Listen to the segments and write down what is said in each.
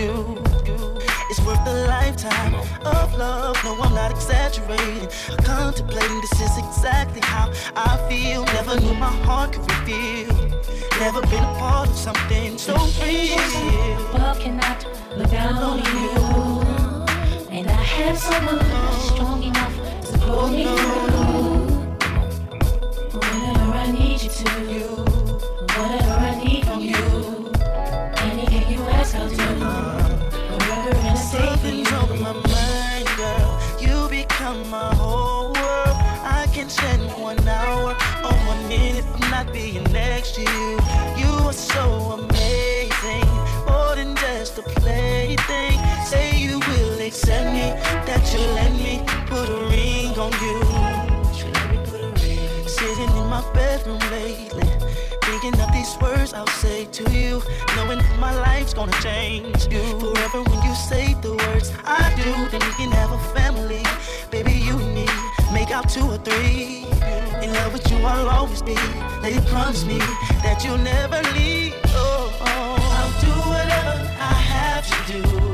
do. It's worth a lifetime of love. No, I'm not exaggerating. Contemplating this is exactly how I feel. Never knew my heart could reveal. Never been a part of something so real. Love can I? Look down on you. And I have someone strong enough to pull me through. Whenever I need you to. I'll say to you, knowing that my life's gonna change you forever. When you say the words I do, then you can have a family, baby. You and me make out two or three. In love with you, I'll always be. Lady, promise me that you'll never leave. Oh, oh, oh. I'll do whatever I have to do.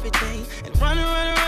everything and run, run.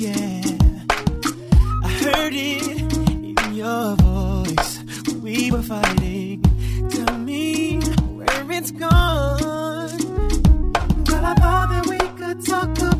yeah. I heard it in your voice. We were fighting. Tell me where it's gone. Well, I thought that we could talk about.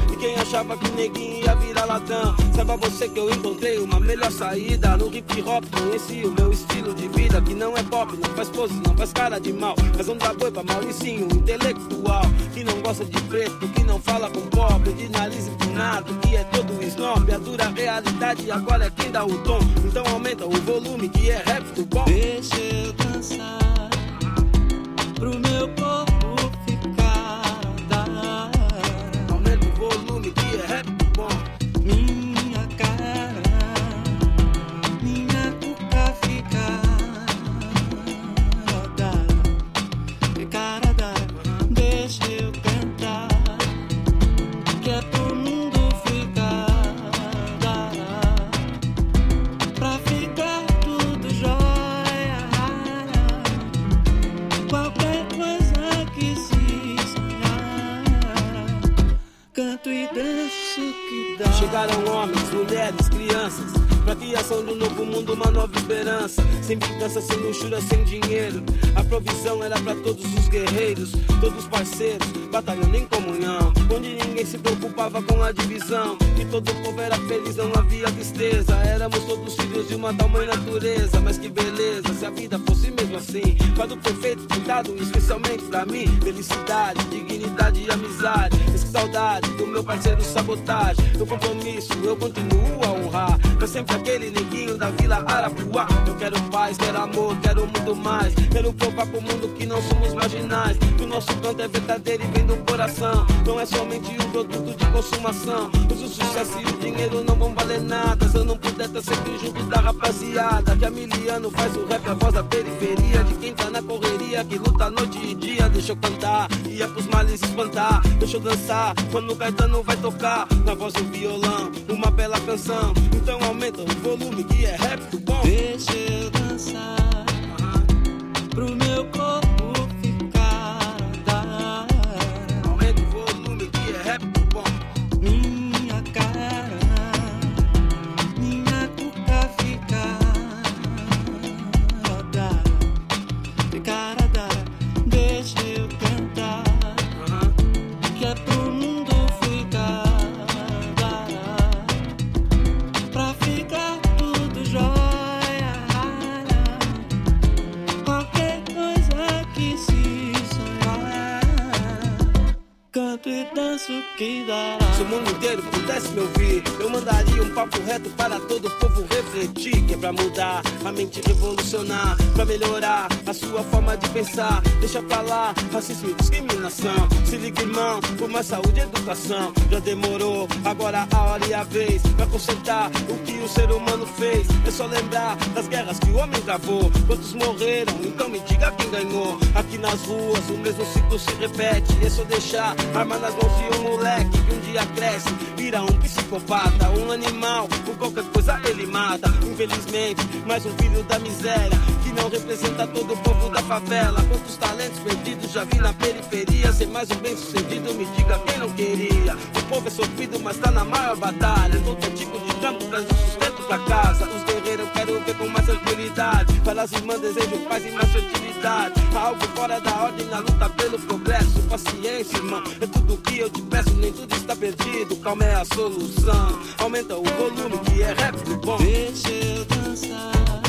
Quem achava que neguinho ia virar ladrão, saiba você que eu encontrei uma melhor saída. No hip hop conheci o meu estilo de vida, que não é pop, não faz pose, não faz cara de mal. Mas um da boi pra Mauricinho, intelectual, que não gosta de preto, que não fala com pobre, de nariz empinado, que é todo snob. A dura realidade agora é quem dá o tom. Então aumenta o volume que é rap do bom. Deixa eu dançar pro meu corpo De um novo mundo, uma nova. Sem vingança, sem luxúria, sem dinheiro. A provisão era pra todos os guerreiros, todos parceiros, batalhando em comunhão. Onde ninguém se preocupava com a divisão. E todo o povo era feliz, não havia tristeza. Éramos todos filhos de uma tal mãe natureza. Mas que beleza, se a vida fosse mesmo assim. Quadro perfeito, pintado especialmente pra mim. Felicidade, dignidade e amizade. Esse saudade do meu parceiro sabotagem. No compromisso, eu continuo a honrar. Pra sempre aquele neguinho da Vila Arapuá. Eu quero paz, quero amor, quero muito mais. Quero provar pro mundo que não somos marginais. Que o nosso canto é verdadeiro e vem do coração. Não é somente um produto de consumação. Pois o sucesso e o dinheiro não vão valer nada. Se eu não puder estar sempre junto da rapaziada. Que a miliano faz o rap, a voz da periferia. De quem tá na correria, que luta noite e dia. Deixa eu cantar, e é pros males espantar. Deixa eu dançar, quando o Caetano vai tocar. Na voz do violão, uma bela canção. Então aumenta o volume que é rap do bom. Deixa eu dançar pro meu corpo danço que. Se o mundo inteiro pudesse me ouvir, eu mandaria um papo reto para todo o povo refletir. Que é pra mudar, a mente revolucionar, pra melhorar a sua forma de pensar. Deixa lá racismo e discriminação. Se liga, irmão, por mais saúde e educação. Já demorou, agora a hora e a vez pra consertar o que o ser humano fez. É só lembrar das guerras que o homem travou. Quantos morreram, então me diga quem ganhou. Aqui nas ruas o mesmo ciclo se repete. É só deixar arma nas mãos de um moleque que um dia cresce, vira um psicopata, um animal. Por qualquer coisa ele mata. Infelizmente, mais um filho da miséria que não representa todo o povo da favela. Quantos talentos perdidos já vi na periferia. Ser mais um bem sucedido, me diga quem não queria. O povo é sofrido, mas tá na maior batalha. Todo tipo de trampo traz o sustento pra casa. Os guerreiros eu quero ver com mais tranquilidade. Para as irmãs desejo paz e mais fertilidade. Algo fora da ordem na luta pelo progresso. Paciência, irmão, é tudo que eu te peço. Nem tudo está perdido, calma é a solução. Aumenta o volume que é rap do bom. Deixa eu dançar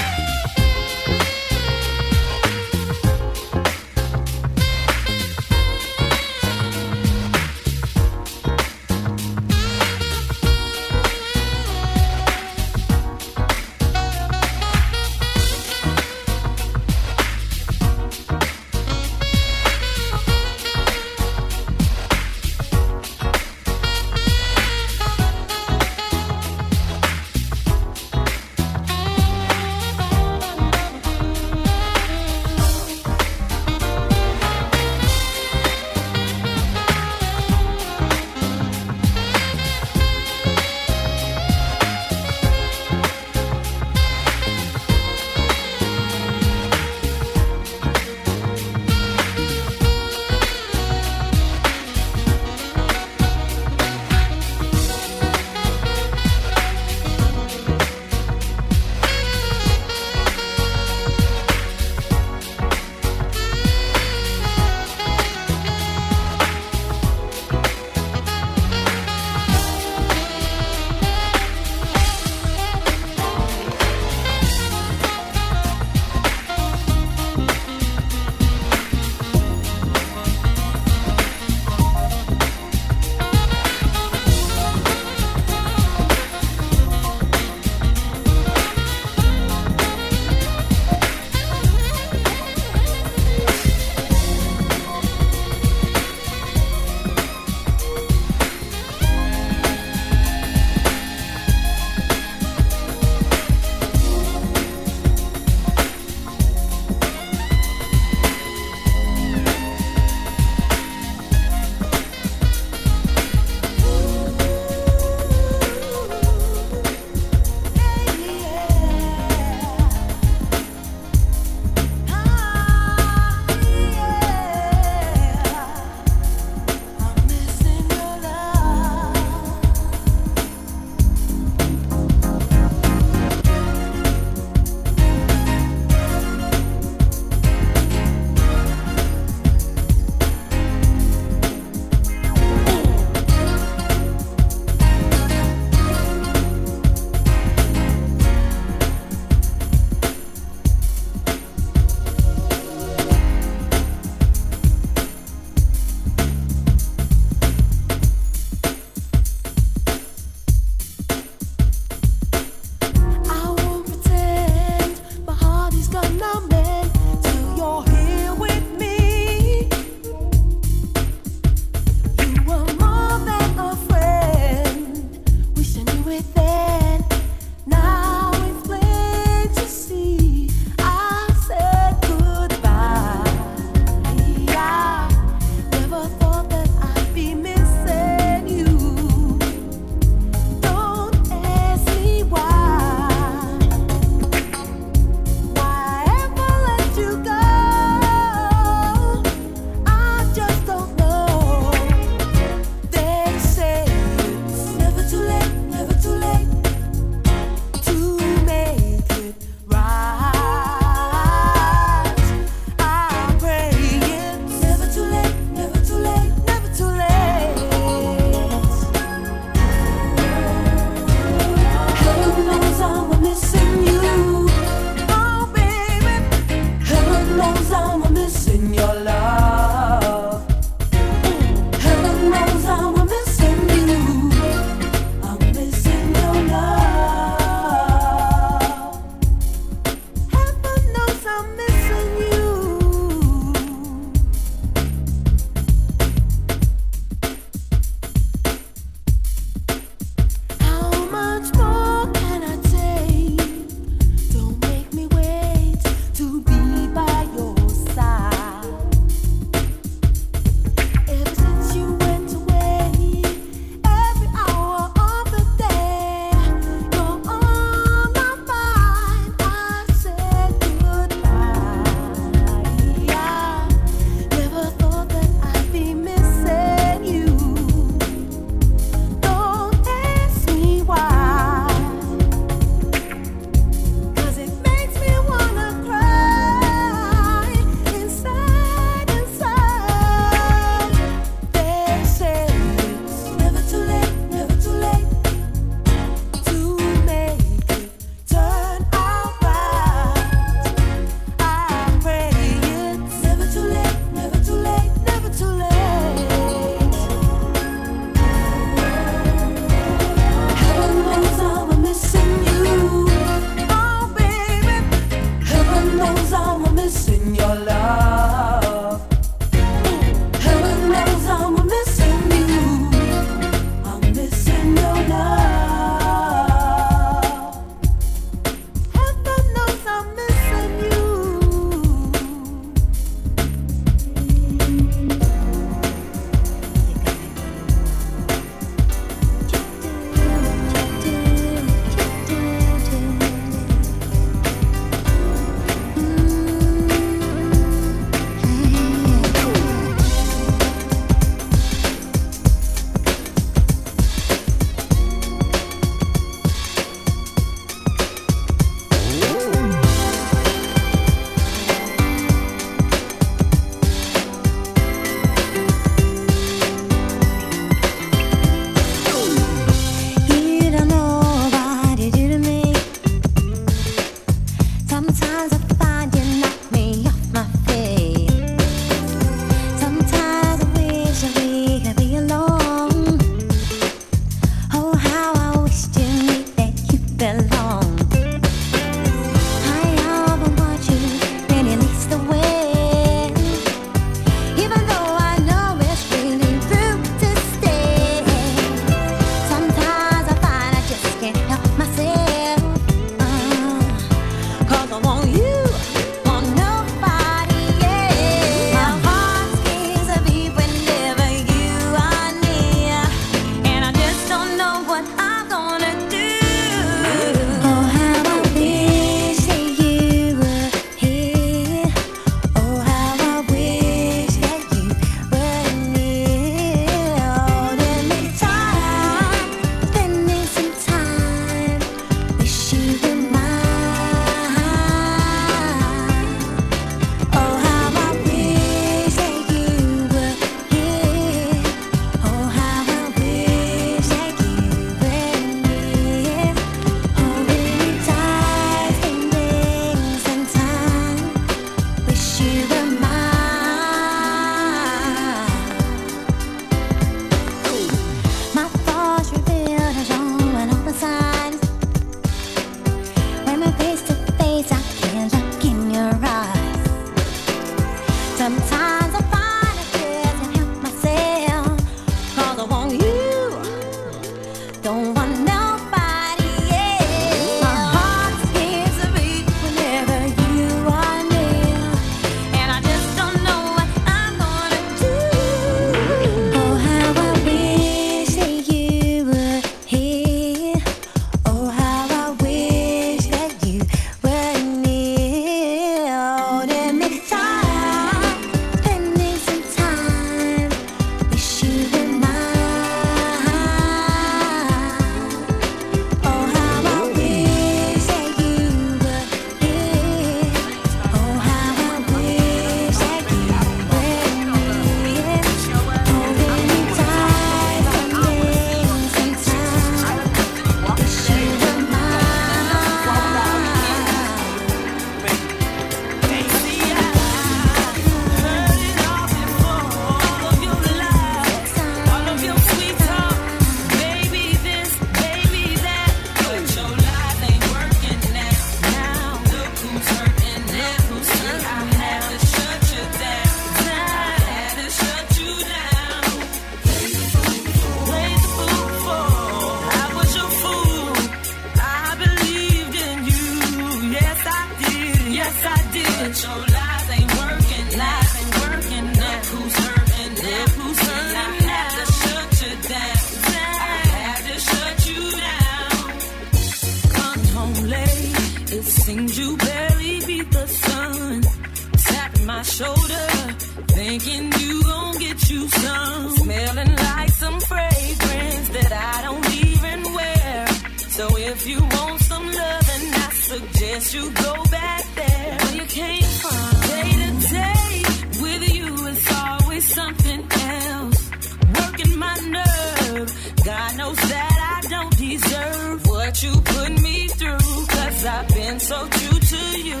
Cause I've been so true to you.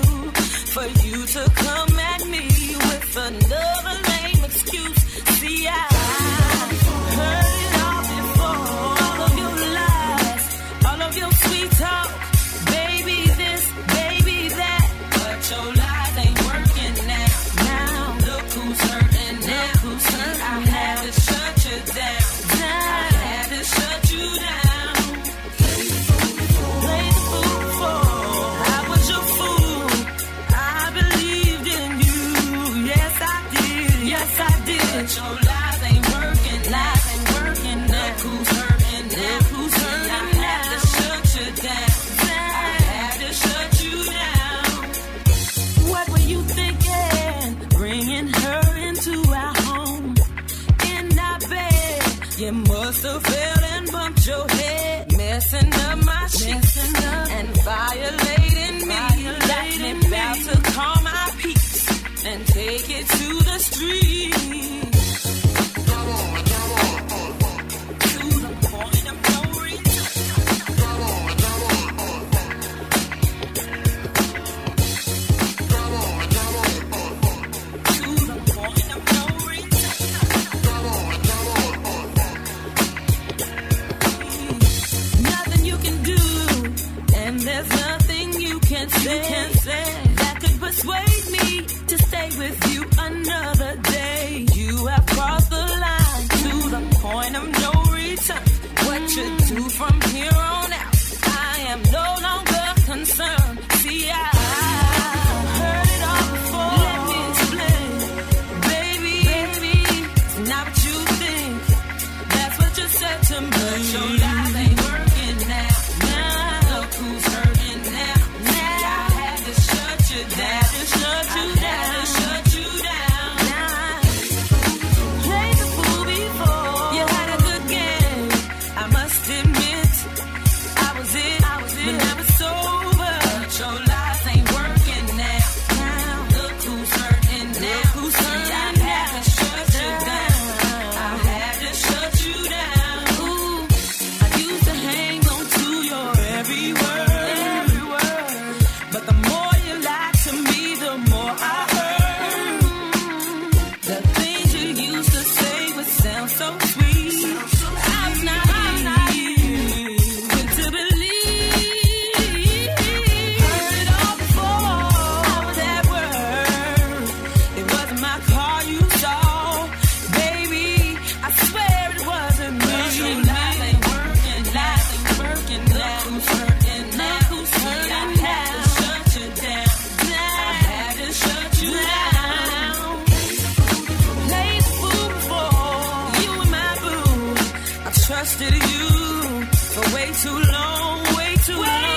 For you to and take it to the street. trusted you for way too long, way too Wait. long.